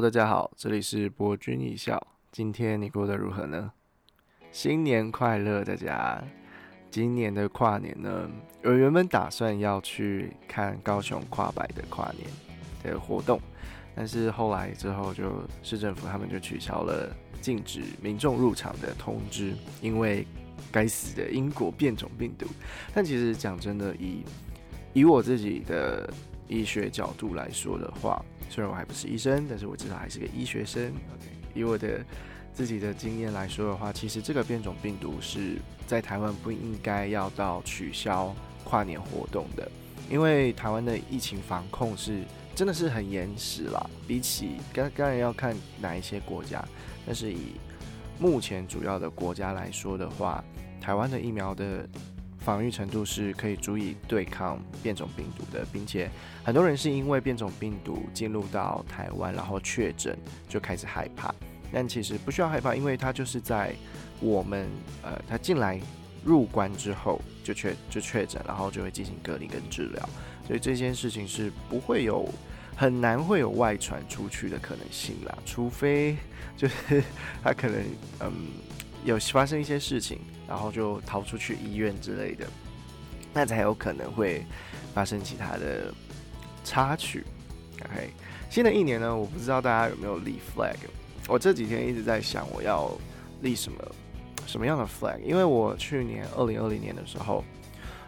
大家好，这里是博君一笑。今天你过得如何呢？新年快乐，大家！今年的跨年呢，我原本打算要去看高雄跨百的跨年的活动，但是后来之后就市政府他们就取消了禁止民众入场的通知，因为该死的英国变种病毒。但其实讲真的，以以我自己的医学角度来说的话，虽然我还不是医生，但是我至少还是个医学生。OK，以我的自己的经验来说的话，其实这个变种病毒是在台湾不应该要到取消跨年活动的，因为台湾的疫情防控是真的是很严实啦。比起刚当然要看哪一些国家，但是以目前主要的国家来说的话，台湾的疫苗的。防御程度是可以足以对抗变种病毒的，并且很多人是因为变种病毒进入到台湾，然后确诊就开始害怕。但其实不需要害怕，因为它就是在我们呃，他进来入关之后就确就确诊，然后就会进行隔离跟治疗，所以这件事情是不会有很难会有外传出去的可能性啦，除非就是他可能嗯。有发生一些事情，然后就逃出去医院之类的，那才有可能会发生其他的插曲。OK，新的一年呢，我不知道大家有没有立 flag。我这几天一直在想，我要立什么什么样的 flag？因为我去年二零二零年的时候，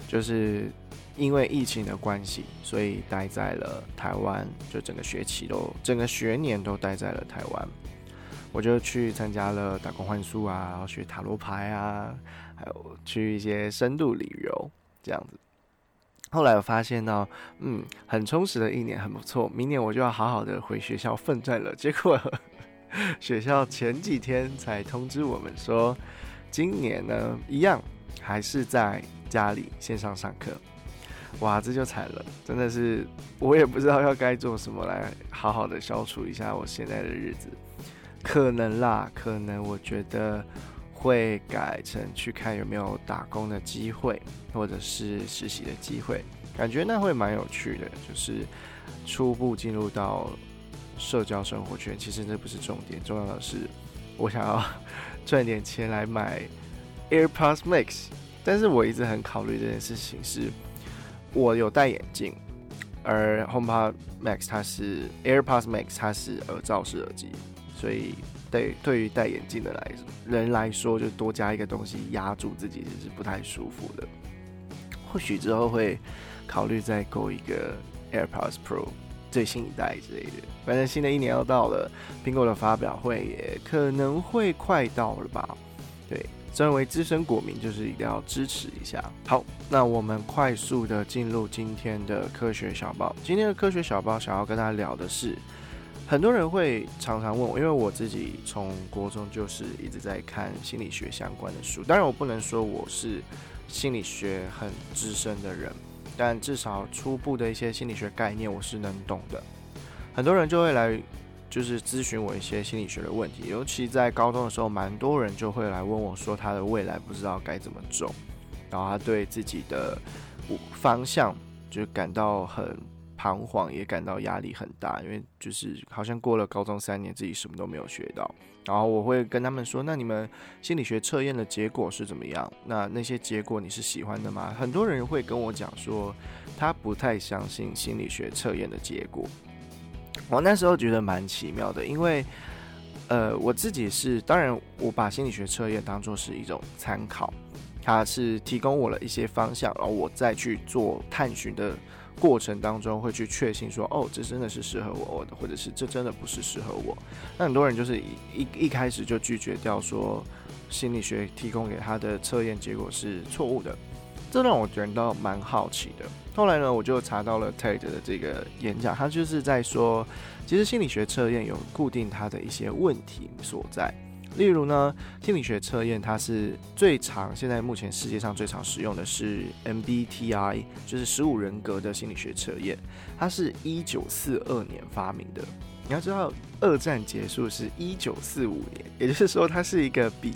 就是因为疫情的关系，所以待在了台湾，就整个学期都整个学年都待在了台湾。我就去参加了打工换宿啊，然后学塔罗牌啊，还有去一些深度旅游这样子。后来我发现呢，嗯，很充实的一年，很不错。明年我就要好好的回学校奋战了。结果学校前几天才通知我们说，今年呢一样还是在家里线上上课。哇，这就惨了，真的是我也不知道要该做什么来好好的消除一下我现在的日子。可能啦，可能我觉得会改成去看有没有打工的机会，或者是实习的机会，感觉那会蛮有趣的。就是初步进入到社交生活圈，其实这不是重点，重要的是我想要赚点钱来买 AirPods Max。但是我一直很考虑这件事情，是我有戴眼镜，而 HomePod Max 它是 AirPods Max 它是耳罩式耳机。所以，对对于戴眼镜的来人来说，就多加一个东西压住自己是不太舒服的。或许之后会考虑再购一个 AirPods Pro 最新一代之类的。反正新的一年要到了，苹果的发表会也可能会快到了吧？对，身为资深果民，就是一定要支持一下。好，那我们快速的进入今天的科学小报。今天的科学小报想要跟大家聊的是。很多人会常常问我，因为我自己从国中就是一直在看心理学相关的书。当然，我不能说我是心理学很资深的人，但至少初步的一些心理学概念我是能懂的。很多人就会来就是咨询我一些心理学的问题，尤其在高中的时候，蛮多人就会来问我说他的未来不知道该怎么走，然后他对自己的方向就感到很。彷徨也感到压力很大，因为就是好像过了高中三年，自己什么都没有学到。然后我会跟他们说：“那你们心理学测验的结果是怎么样？那那些结果你是喜欢的吗？”很多人会跟我讲说，他不太相信心理学测验的结果。我那时候觉得蛮奇妙的，因为呃，我自己是当然，我把心理学测验当做是一种参考，它是提供我了一些方向，然后我再去做探寻的。过程当中会去确信说，哦，这真的是适合我的，或者是这真的不是适合我。那很多人就是一一开始就拒绝掉，说心理学提供给他的测验结果是错误的，这让我感到蛮好奇的。后来呢，我就查到了 TED 的这个演讲，他就是在说，其实心理学测验有固定它的一些问题所在。例如呢，心理学测验它是最常现在目前世界上最常使用的是 MBTI，就是十五人格的心理学测验，它是一九四二年发明的。你要知道，二战结束是一九四五年，也就是说，它是一个比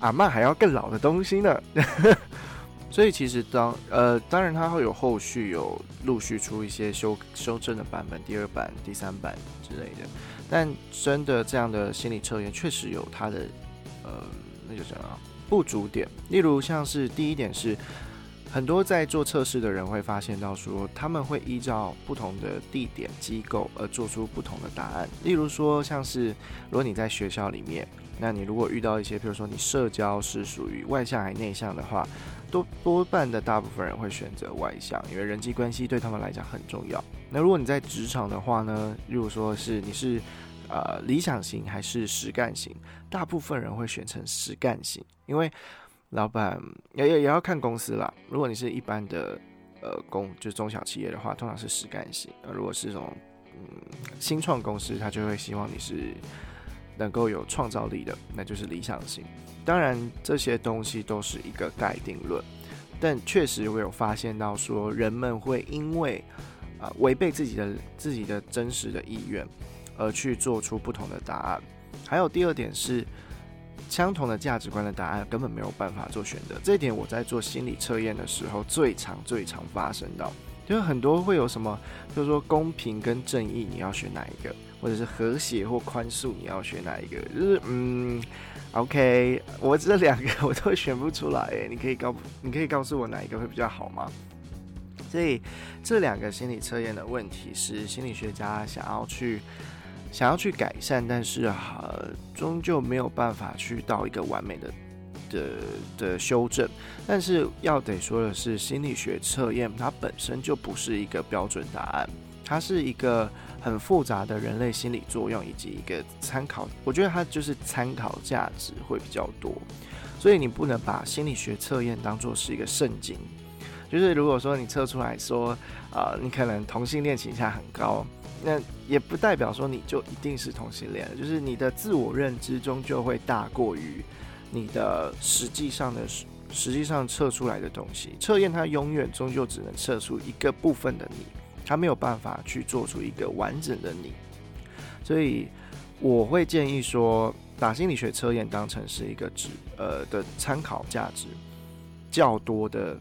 阿曼还要更老的东西呢。所以其实当呃，当然它会有后续有陆续出一些修修正的版本，第二版、第三版之类的。但真的这样的心理测验确实有它的呃，那就这样不足点。例如像是第一点是。很多在做测试的人会发现到说，他们会依照不同的地点机构而做出不同的答案。例如说，像是如果你在学校里面，那你如果遇到一些，比如说你社交是属于外向还内向的话，多多半的大部分人会选择外向，因为人际关系对他们来讲很重要。那如果你在职场的话呢，例如说是你是呃理想型还是实干型，大部分人会选成实干型，因为。老板也也也要看公司啦。如果你是一般的呃公，就是中小企业的话，通常是实干型；而如果是这种嗯新创公司，他就会希望你是能够有创造力的，那就是理想型。当然，这些东西都是一个概定论，但确实我有发现到说，人们会因为啊违背自己的自己的真实的意愿，而去做出不同的答案。还有第二点是。相同的价值观的答案根本没有办法做选择，这点我在做心理测验的时候最常最常发生到，就是很多会有什么，就是说公平跟正义你要选哪一个，或者是和谐或宽恕你要选哪一个，就是嗯，OK，我这两个我都选不出来，你可以告你可以告诉我哪一个会比较好吗？所以这两个心理测验的问题是心理学家想要去。想要去改善，但是哈，终究没有办法去到一个完美的的的修正。但是要得说的是，心理学测验它本身就不是一个标准答案，它是一个很复杂的人类心理作用以及一个参考。我觉得它就是参考价值会比较多，所以你不能把心理学测验当做是一个圣经。就是如果说你测出来说，啊，你可能同性恋倾向很高。那也不代表说你就一定是同性恋，就是你的自我认知终究会大过于你的实际上的实际上测出来的东西。测验它永远终究只能测出一个部分的你，它没有办法去做出一个完整的你。所以我会建议说，把心理学测验当成是一个指呃的参考价值较多的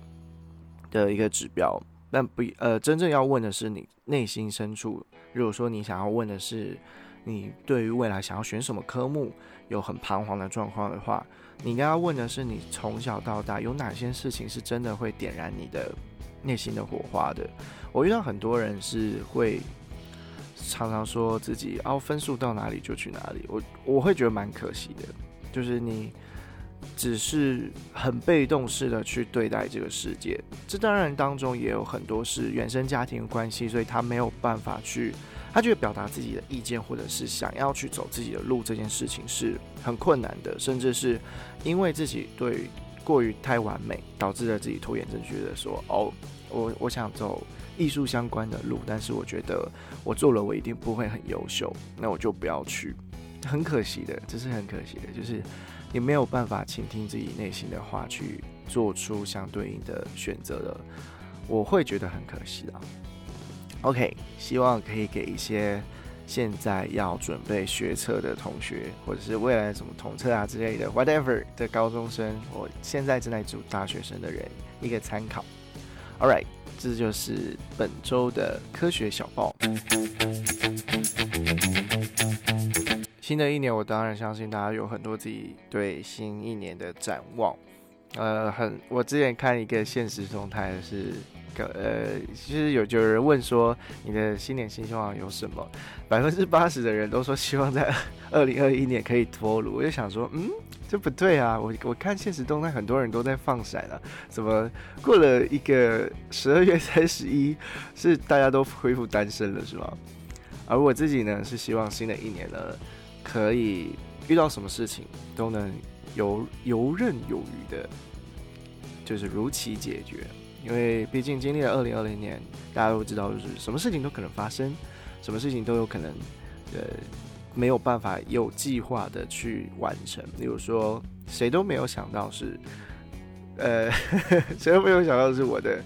的一个指标，但不呃真正要问的是你内心深处。如果说你想要问的是，你对于未来想要选什么科目有很彷徨的状况的话，你应该要问的是，你从小到大有哪些事情是真的会点燃你的内心的火花的？我遇到很多人是会常常说自己哦分数到哪里就去哪里，我我会觉得蛮可惜的，就是你。只是很被动式的去对待这个世界，这当然当中也有很多是原生家庭的关系，所以他没有办法去，他觉得表达自己的意见或者是想要去走自己的路这件事情是很困难的，甚至是因为自己对过于太完美，导致了自己拖延症，觉得说哦，我我想走艺术相关的路，但是我觉得我做了我一定不会很优秀，那我就不要去，很可惜的，这是很可惜的，就是。你没有办法倾听自己内心的话，去做出相对应的选择的，我会觉得很可惜啊。OK，希望可以给一些现在要准备学测的同学，或者是未来什么统测啊之类的 whatever 的高中生，我现在正在读大学生的人一个参考。All right，这就是本周的科学小报。新的一年，我当然相信大家有很多自己对新一年的展望。呃，很，我之前看一个现实动态是，呃，其实有有人问说你的新年新希望有什么？百分之八十的人都说希望在 二零二一年可以脱炉。我就想说，嗯，这不对啊！我我看现实动态，很多人都在放闪啊，怎么过了一个十二月三十一，是大家都恢复单身了是吗？而我自己呢，是希望新的一年呢。可以遇到什么事情都能游游刃有余的，就是如期解决。因为毕竟经历了二零二零年，大家都知道，就是什么事情都可能发生，什么事情都有可能，呃，没有办法有计划的去完成。比如说，谁都没有想到是，呃，谁都没有想到是我的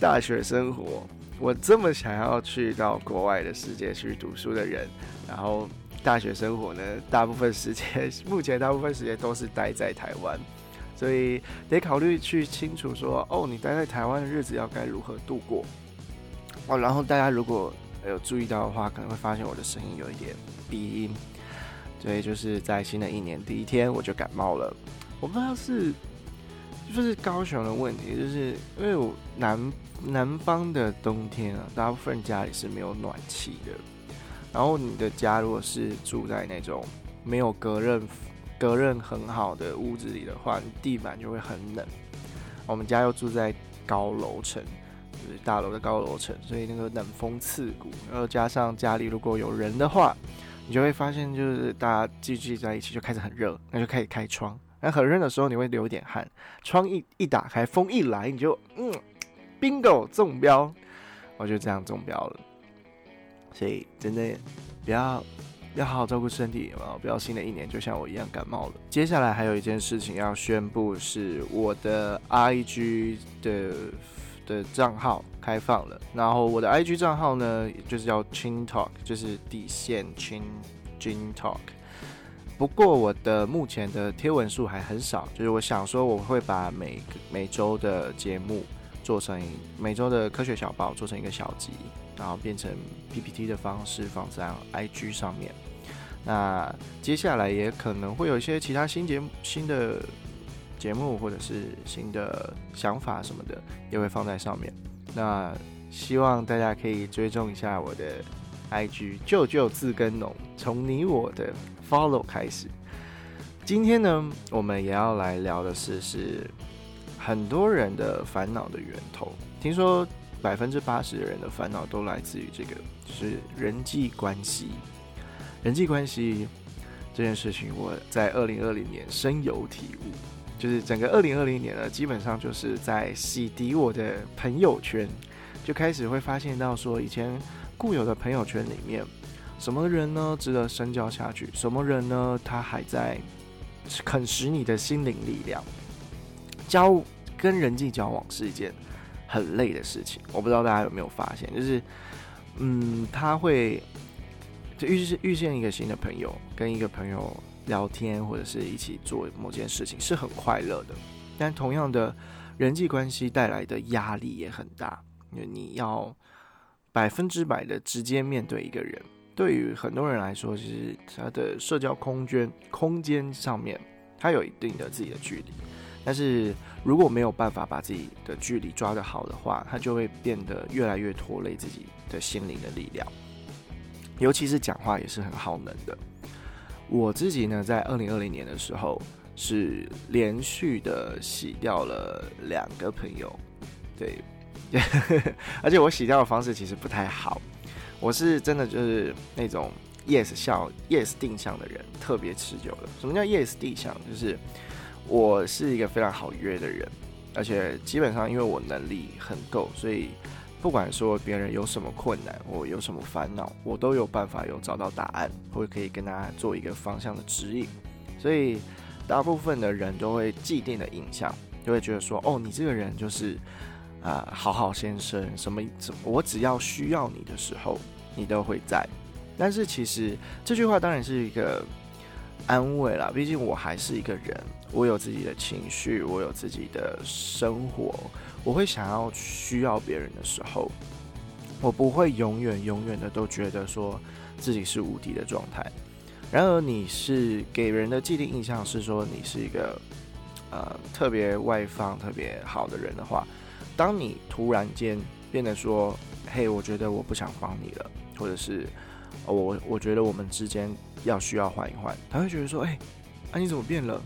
大学生活，我这么想要去到国外的世界去读书的人，然后。大学生活呢，大部分时间，目前大部分时间都是待在台湾，所以得考虑去清楚说，哦，你待在台湾的日子要该如何度过，哦，然后大家如果有注意到的话，可能会发现我的声音有一点鼻音。所以就是在新的一年第一天我就感冒了，我不知道是就是高雄的问题，就是因为我南南方的冬天啊，大部分家里是没有暖气的。然后你的家如果是住在那种没有隔热、隔热很好的屋子里的话，你地板就会很冷。我们家又住在高楼层，就是大楼的高楼层，所以那个冷风刺骨。然后加上家里如果有人的话，你就会发现，就是大家聚集在一起就开始很热，那就开始开窗。那很热的时候，你会流点汗，窗一一打开，风一来，你就嗯，bingo 中标，我就这样中标了。所以真的不要要好好照顾身体，啊！不要新的一年就像我一样感冒了。接下来还有一件事情要宣布，是我的 IG 的的账号开放了。然后我的 IG 账号呢，就是叫 Chin Talk，就是底线 Chin Chin Talk。不过我的目前的贴文数还很少，就是我想说我会把每每周的节目做成每周的科学小报做成一个小集。然后变成 PPT 的方式放在 IG 上面。那接下来也可能会有一些其他新节目、新的节目或者是新的想法什么的，也会放在上面。那希望大家可以追踪一下我的 IG，舅舅自耕农，从你我的 Follow 开始。今天呢，我们也要来聊的是，是很多人的烦恼的源头。听说。百分之八十的人的烦恼都来自于这个，就是人际关系。人际关系这件事情，我在二零二零年深有体悟。就是整个二零二零年呢，基本上就是在洗涤我的朋友圈，就开始会发现到说，以前固有的朋友圈里面，什么人呢值得深交下去？什么人呢，他还在啃食你的心灵力量？交跟人际交往是一件。很累的事情，我不知道大家有没有发现，就是，嗯，他会就遇遇见一个新的朋友，跟一个朋友聊天或者是一起做某件事情是很快乐的，但同样的人际关系带来的压力也很大，因为你要百分之百的直接面对一个人，对于很多人来说，其实他的社交空间空间上面，他有一定的自己的距离。但是如果没有办法把自己的距离抓得好的话，他就会变得越来越拖累自己的心灵的力量。尤其是讲话也是很耗能的。我自己呢，在二零二零年的时候是连续的洗掉了两个朋友，对，而且我洗掉的方式其实不太好。我是真的就是那种 yes 笑 yes 定向的人，特别持久的。什么叫 yes 定向？就是。我是一个非常好约的人，而且基本上因为我能力很够，所以不管说别人有什么困难，我有什么烦恼，我都有办法有找到答案，或可以跟大家做一个方向的指引。所以大部分的人都会既定的印象，就会觉得说，哦，你这个人就是啊，好好先生，什么我只要需要你的时候，你都会在。但是其实这句话当然是一个安慰啦，毕竟我还是一个人。我有自己的情绪，我有自己的生活，我会想要需要别人的时候，我不会永远永远的都觉得说自己是无敌的状态。然而，你是给人的既定印象是说你是一个呃特别外放、特别好的人的话，当你突然间变得说，嘿，我觉得我不想帮你了，或者是我我觉得我们之间要需要换一换，他会觉得说，哎，啊你怎么变了？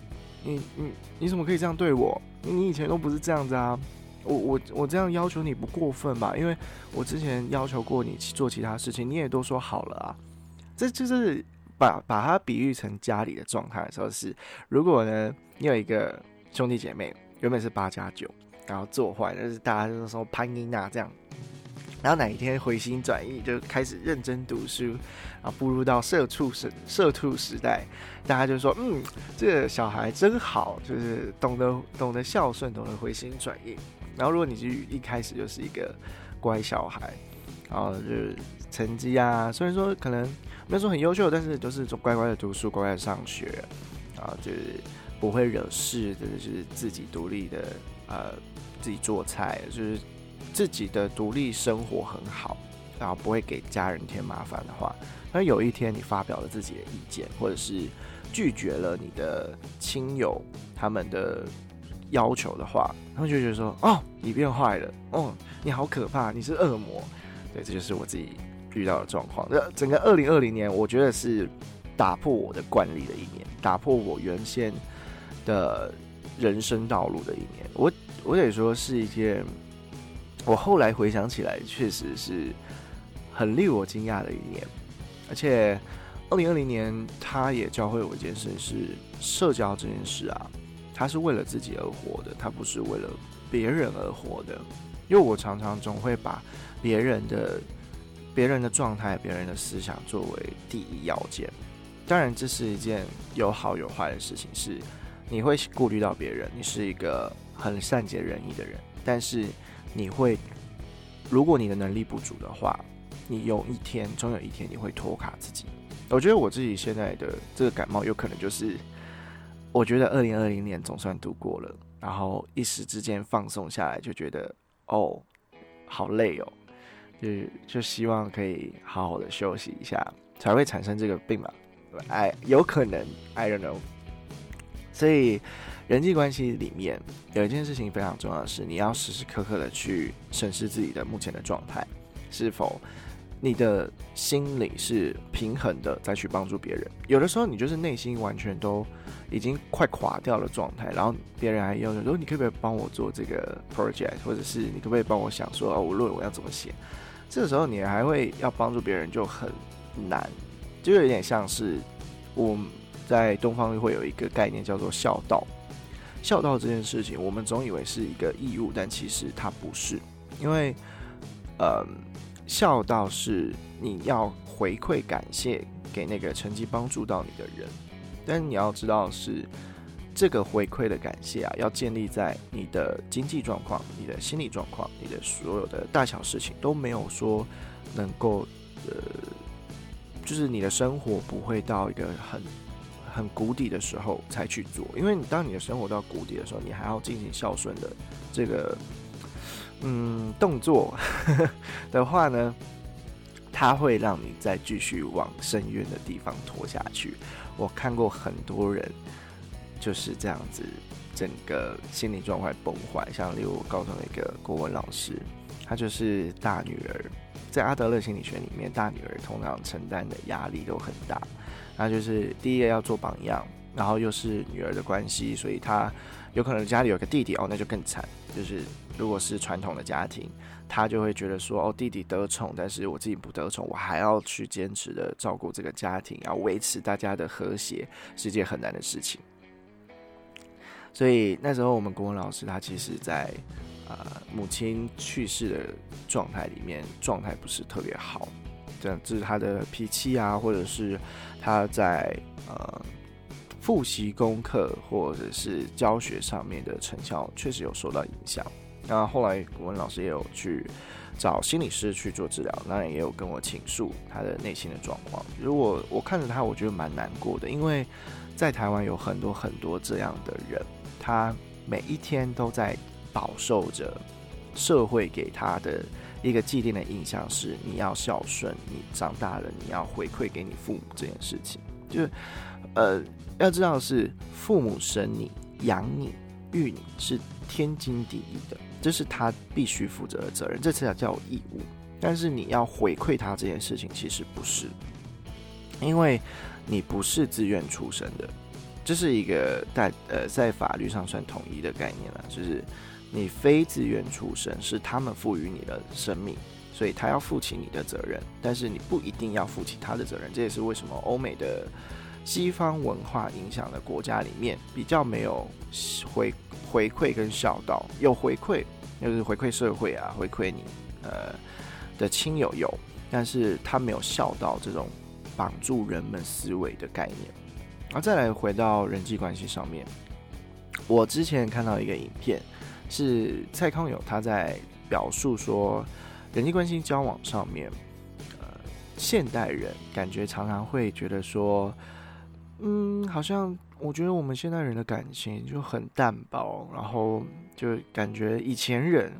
你你你怎么可以这样对我？你以前都不是这样子啊！我我我这样要求你不过分吧？因为我之前要求过你做其他事情，你也都说好了啊。这就是把把它比喻成家里的状态的时候是，如果呢你有一个兄弟姐妹，原本是八加九，然后做坏，就是大家就是说潘妮娜这样。然后哪一天回心转意，就开始认真读书，然后步入到社畜时社畜时代，大家就说：“嗯，这个小孩真好，就是懂得懂得孝顺，懂得回心转意。”然后如果你是一开始就是一个乖小孩，然后就是成绩啊，虽然说可能没有说很优秀，但是都是乖乖的读书，乖乖的上学，啊就是不会惹事，就是自己独立的，呃，自己做菜，就是。自己的独立生活很好，然后不会给家人添麻烦的话，那有一天你发表了自己的意见，或者是拒绝了你的亲友他们的要求的话，他们就觉得说：“哦，你变坏了，哦，你好可怕，你是恶魔。”对，这就是我自己遇到的状况。这整个二零二零年，我觉得是打破我的惯例的一年，打破我原先的人生道路的一年。我我得说是一件，我后来回想起来，确实是很令我惊讶的一年。而且，二零二零年，他也教会我一件事：是社交这件事啊，他是为了自己而活的，他不是为了别人而活的。因为我常常总会把别人的、别人的状态、别人的思想作为第一要件。当然，这是一件有好有坏的事情，是你会顾虑到别人，你是一个很善解人意的人。但是，你会，如果你的能力不足的话，你有一天，总有一天你会拖垮自己。我觉得我自己现在的这个感冒，有可能就是，我觉得二零二零年总算度过了，然后一时之间放松下来，就觉得哦，好累哦，就就希望可以好好的休息一下，才会产生这个病嘛。哎，有可能，I don't know。所以人际关系里面有一件事情非常重要的是，你要时时刻刻的去审视自己的目前的状态，是否你的心理是平衡的，再去帮助别人。有的时候你就是内心完全都已经快垮掉了状态，然后别人还要求说，你可不可以帮我做这个 project，或者是你可不可以帮我想说，哦，我论文要怎么写？这个时候你还会要帮助别人，就很难。就有点像是我在东方会有一个概念叫做孝道。孝道这件事情，我们总以为是一个义务，但其实它不是。因为，呃，孝道是你要回馈感谢给那个曾经帮助到你的人，但你要知道是这个回馈的感谢啊，要建立在你的经济状况、你的心理状况、你的所有的大小事情都没有说能够呃。就是你的生活不会到一个很很谷底的时候才去做，因为你当你的生活到谷底的时候，你还要进行孝顺的这个嗯动作 的话呢，它会让你再继续往深渊的地方拖下去。我看过很多人就是这样子，整个心理状态崩坏。像例如我高中的一个国文老师，他就是大女儿。在阿德勒心理学里面，大女儿通常承担的压力都很大。那就是第一个要做榜样，然后又是女儿的关系，所以她有可能家里有个弟弟哦，那就更惨。就是如果是传统的家庭，她就会觉得说哦，弟弟得宠，但是我自己不得宠，我还要去坚持的照顾这个家庭，要维持大家的和谐，是一件很难的事情。所以那时候我们国文老师他其实，在呃，母亲去世的状态里面，状态不是特别好，这样就是他的脾气啊，或者是他在呃复习功课或者是教学上面的成效，确实有受到影响。那后来国文老师也有去找心理师去做治疗，那也有跟我倾诉他的内心的状况。如果我看着他，我觉得蛮难过的，因为在台湾有很多很多这样的人，他每一天都在。饱受着社会给他的一个既定的印象是，你要孝顺，你长大了你要回馈给你父母这件事情，就是呃，要知道是父母生你、养你、育你是天经地义的，这是他必须负责的责任，这才叫义务。但是你要回馈他这件事情，其实不是，因为你不是自愿出生的，这是一个在呃在法律上算统一的概念了，就是。你非自愿出生，是他们赋予你的生命，所以他要负起你的责任，但是你不一定要负起他的责任。这也是为什么欧美的西方文化影响的国家里面比较没有回回馈跟孝道，有回馈就是回馈社会啊，回馈你呃的亲友有，但是他没有孝道这种绑住人们思维的概念。然后再来回到人际关系上面，我之前看到一个影片。是蔡康永他在表述说，人际关系交往上面，呃，现代人感觉常常会觉得说，嗯，好像我觉得我们现代人的感情就很淡薄，然后就感觉以前人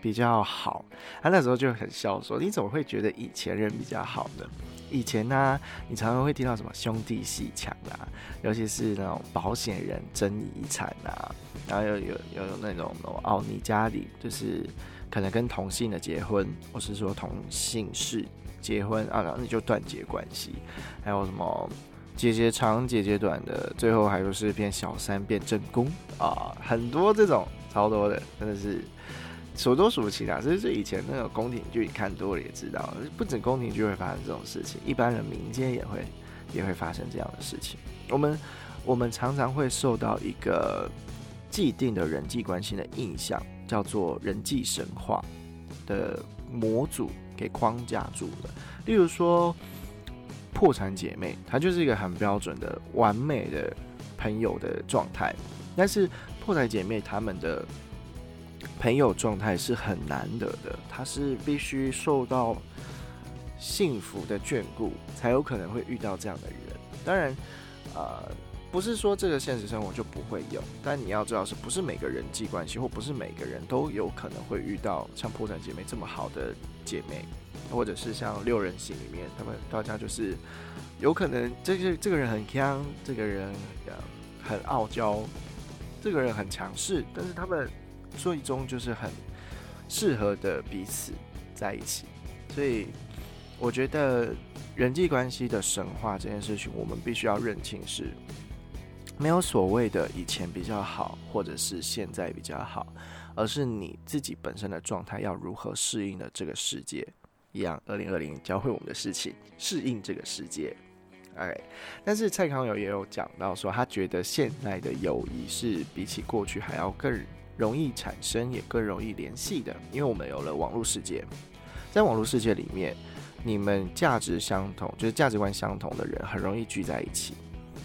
比较好。他那时候就很笑说：“你怎么会觉得以前人比较好呢？以前呢，你常常会听到什么兄弟戏强啊，尤其是那种保险人争遗产啊，然后有有有那种哦，你家里就是可能跟同性的结婚，或是说同姓氏结婚啊，然后你就断绝关系。还有什么姐姐长姐姐短的，最后还有是变小三变正宫啊，很多这种超多的，真的是。”数都数不清啊！其实以前那个宫廷剧看多了也知道，不止宫廷剧会发生这种事情，一般人民间也会也会发生这样的事情。我们我们常常会受到一个既定的人际关系的印象，叫做人际神话的模组给框架住了。例如说，破产姐妹，她就是一个很标准的完美的朋友的状态，但是破产姐妹她们的。朋友状态是很难得的，他是必须受到幸福的眷顾，才有可能会遇到这样的人。当然，呃，不是说这个现实生活就不会有，但你要知道，是不是每个人际关系，或不是每个人都有可能会遇到像破产姐妹这么好的姐妹，或者是像六人行里面，他们大家就是有可能，这个这个人很强，这个人很傲娇，这个人很强势，但是他们。最终就是很适合的彼此在一起，所以我觉得人际关系的神话这件事情，我们必须要认清是没有所谓的以前比较好，或者是现在比较好，而是你自己本身的状态要如何适应的这个世界一样。二零二零教会我们的事情，适应这个世界。哎，但是蔡康永也有讲到说，他觉得现在的友谊是比起过去还要更。容易产生，也更容易联系的，因为我们有了网络世界，在网络世界里面，你们价值相同，就是价值观相同的人，很容易聚在一起。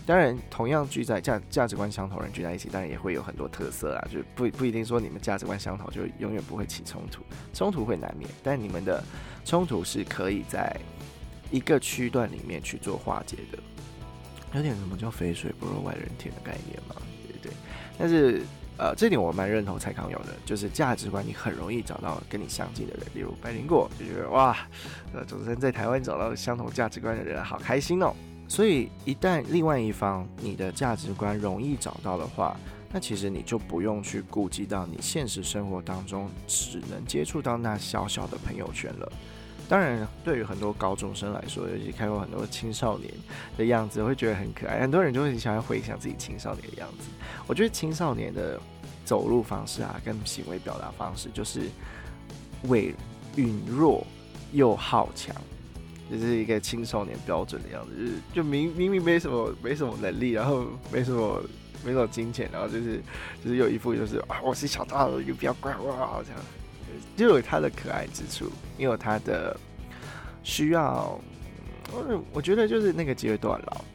当然，同样聚在价价值观相同人聚在一起，当然也会有很多特色啊，就不不一定说你们价值观相同就永远不会起冲突，冲突会难免，但你们的冲突是可以在一个区段里面去做化解的，有点什么叫肥水不落外人田的概念嘛，对不对？但是。呃，这点我蛮认同蔡康永的，就是价值观你很容易找到跟你相近的人，例如白灵果就觉得哇，呃，主持人在台湾找到相同价值观的人，好开心哦。所以一旦另外一方你的价值观容易找到的话，那其实你就不用去顾及到你现实生活当中只能接触到那小小的朋友圈了。当然，对于很多高中生来说，尤其看过很多青少年的样子，会觉得很可爱。很多人就会想要回想自己青少年的样子。我觉得青少年的走路方式啊，跟行为表达方式，就是伪允弱又好强，就是一个青少年标准的样子。就是就明明明没什么没什么能力，然后没什么没什么金钱，然后就是就是有一副就是啊，我是小大了，就不要怪我这样。就有它的可爱之处，也有它的需要。我我觉得就是那个阶段了，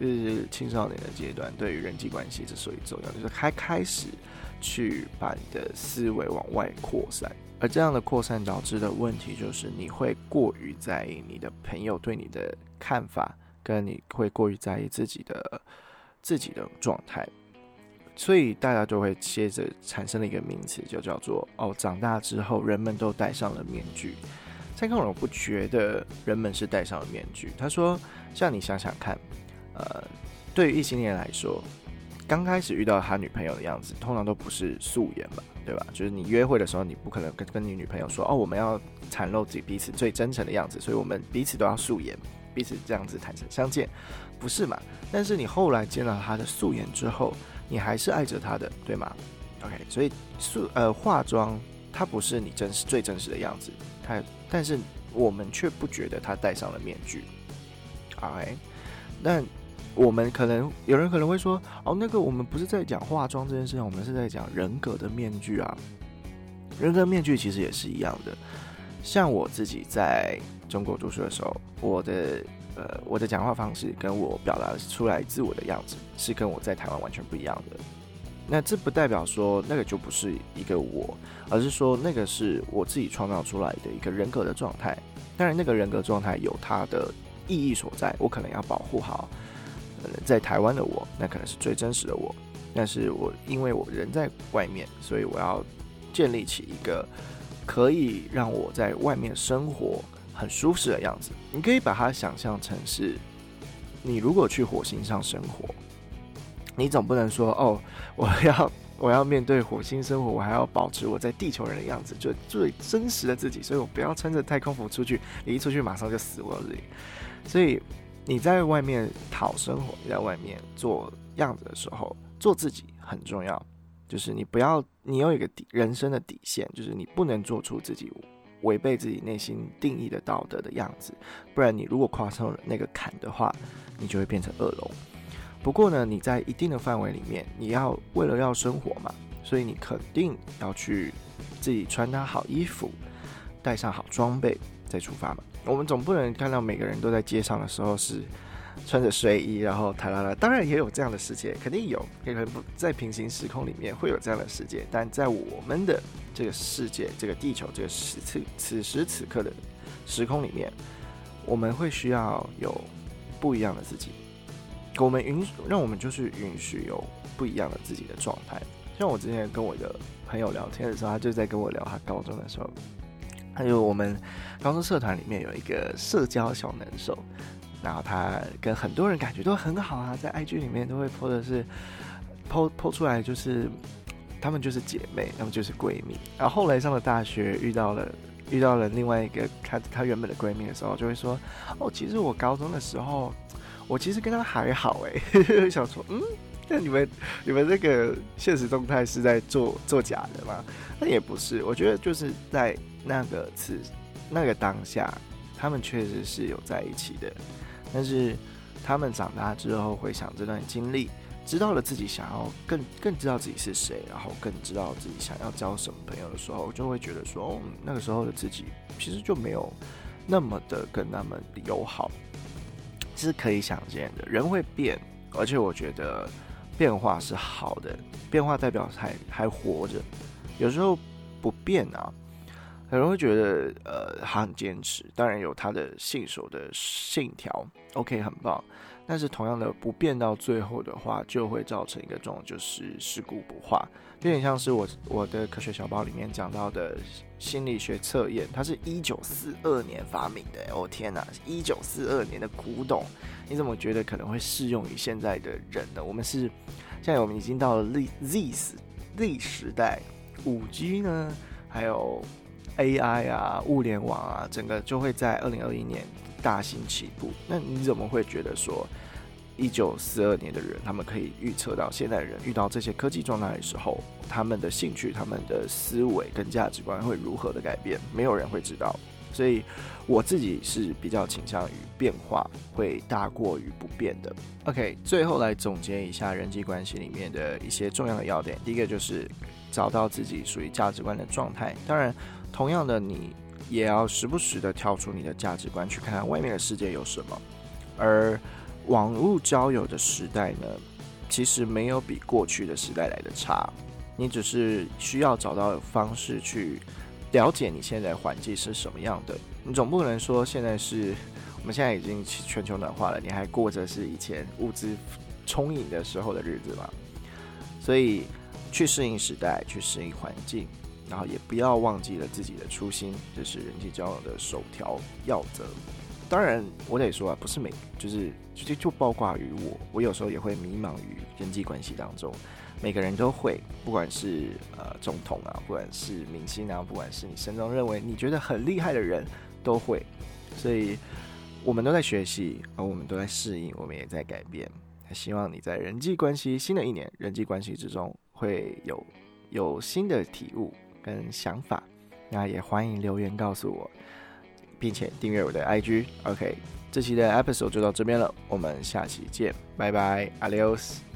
就是青少年的阶段，对于人际关系之所以重要，就是开开始去把你的思维往外扩散。而这样的扩散导致的问题，就是你会过于在意你的朋友对你的看法，跟你会过于在意自己的自己的状态。所以大家就会接着产生了一个名词，就叫做“哦，长大之后人们都戴上了面具”。蔡康永不觉得人们是戴上了面具。他说：“像你想想看，呃，对于异性恋来说，刚开始遇到他女朋友的样子，通常都不是素颜嘛，对吧？就是你约会的时候，你不可能跟跟你女朋友说：‘哦，我们要袒露自己彼此最真诚的样子’，所以我们彼此都要素颜，彼此这样子坦诚相见，不是嘛？但是你后来见到他的素颜之后，你还是爱着他的，对吗？OK，所以素呃化妆，它不是你真实最真实的样子，它但是我们却不觉得他戴上了面具。OK，那我们可能有人可能会说，哦，那个我们不是在讲化妆这件事情，我们是在讲人格的面具啊。人格面具其实也是一样的。像我自己在中国读书的时候，我的。呃，我的讲话方式跟我表达出来自我的样子是跟我在台湾完全不一样的。那这不代表说那个就不是一个我，而是说那个是我自己创造出来的一个人格的状态。当然，那个人格状态有它的意义所在，我可能要保护好。可能，在台湾的我，那可能是最真实的我。但是我因为我人在外面，所以我要建立起一个可以让我在外面生活很舒适的样子。你可以把它想象成是，你如果去火星上生活，你总不能说哦，我要我要面对火星生活，我还要保持我在地球人的样子，就最真实的自己，所以我不要穿着太空服出去，你一出去马上就死我这里。所以你在外面讨生活，你在外面做样子的时候，做自己很重要。就是你不要，你有一个底人生的底线，就是你不能做出自己违背自己内心定义的道德的样子，不然你如果跨上了那个坎的话，你就会变成恶龙。不过呢，你在一定的范围里面，你要为了要生活嘛，所以你肯定要去自己穿搭好衣服，带上好装备再出发嘛。我们总不能看到每个人都在街上的时候是。穿着睡衣，然后塔拉拉，当然也有这样的世界，肯定有，也可能不在平行时空里面会有这样的世界，但在我们的这个世界、这个地球、这个时此此时此刻的时空里面，我们会需要有不一样的自己。我们允，让我们就是允许有不一样的自己的状态。像我之前跟我的朋友聊天的时候，他就在跟我聊他高中的时候，还有我们高中社团里面有一个社交小能手。然后他跟很多人感觉都很好啊，在 IG 里面都会 po 的是 po po 出来，就是他们就是姐妹，他们就是闺蜜。然后后来上了大学，遇到了遇到了另外一个她她原本的闺蜜的时候，就会说哦，其实我高中的时候，我其实跟她还好哎，想说嗯，那你们你们这个现实动态是在做做假的吗？那也不是，我觉得就是在那个次那个当下，他们确实是有在一起的。但是他们长大之后回想这段经历，知道了自己想要更更知道自己是谁，然后更知道自己想要交什么朋友的时候，就会觉得说，那个时候的自己其实就没有那么的跟他们友好，是可以想见的。人会变，而且我觉得变化是好的，变化代表还还活着。有时候不变啊。很容易觉得，呃，他很坚持，当然有他的信守的信条，OK，很棒。但是同样的，不变到最后的话，就会造成一个状况，就是尸骨不化。有点像是我我的科学小报里面讲到的心理学测验，它是一九四二年发明的。哦天哪，一九四二年的古董，你怎么觉得可能会适用于现在的人呢？我们是现在我们已经到了 Z Z 时 Z 时代，五 G 呢，还有。AI 啊，物联网啊，整个就会在二零二一年大行起步。那你怎么会觉得说，一九四二年的人，他们可以预测到现代人遇到这些科技状态的时候，他们的兴趣、他们的思维跟价值观会如何的改变？没有人会知道。所以我自己是比较倾向于变化会大过于不变的。OK，最后来总结一下人际关系里面的一些重要的要点。第一个就是找到自己属于价值观的状态。当然。同样的，你也要时不时的跳出你的价值观，去看看外面的世界有什么。而网络交友的时代呢，其实没有比过去的时代来的差。你只是需要找到方式去了解你现在环境是什么样的。你总不能说现在是我们现在已经全球暖化了，你还过着是以前物资充盈的时候的日子吗？所以去适应时代，去适应环境。然后也不要忘记了自己的初心，这是人际交往的首条要则。当然，我得说啊，不是每就是直接就包括于我，我有时候也会迷茫于人际关系当中。每个人都会，不管是呃总统啊，不管是明星啊，不管是你心中认为你觉得很厉害的人，都会。所以，我们都在学习，而我们都在适应，我们也在改变。希望你在人际关系新的一年人际关系之中会有有新的体悟。跟想法，那也欢迎留言告诉我，并且订阅我的 IG。OK，这期的 episode 就到这边了，我们下期见，拜拜，Adios。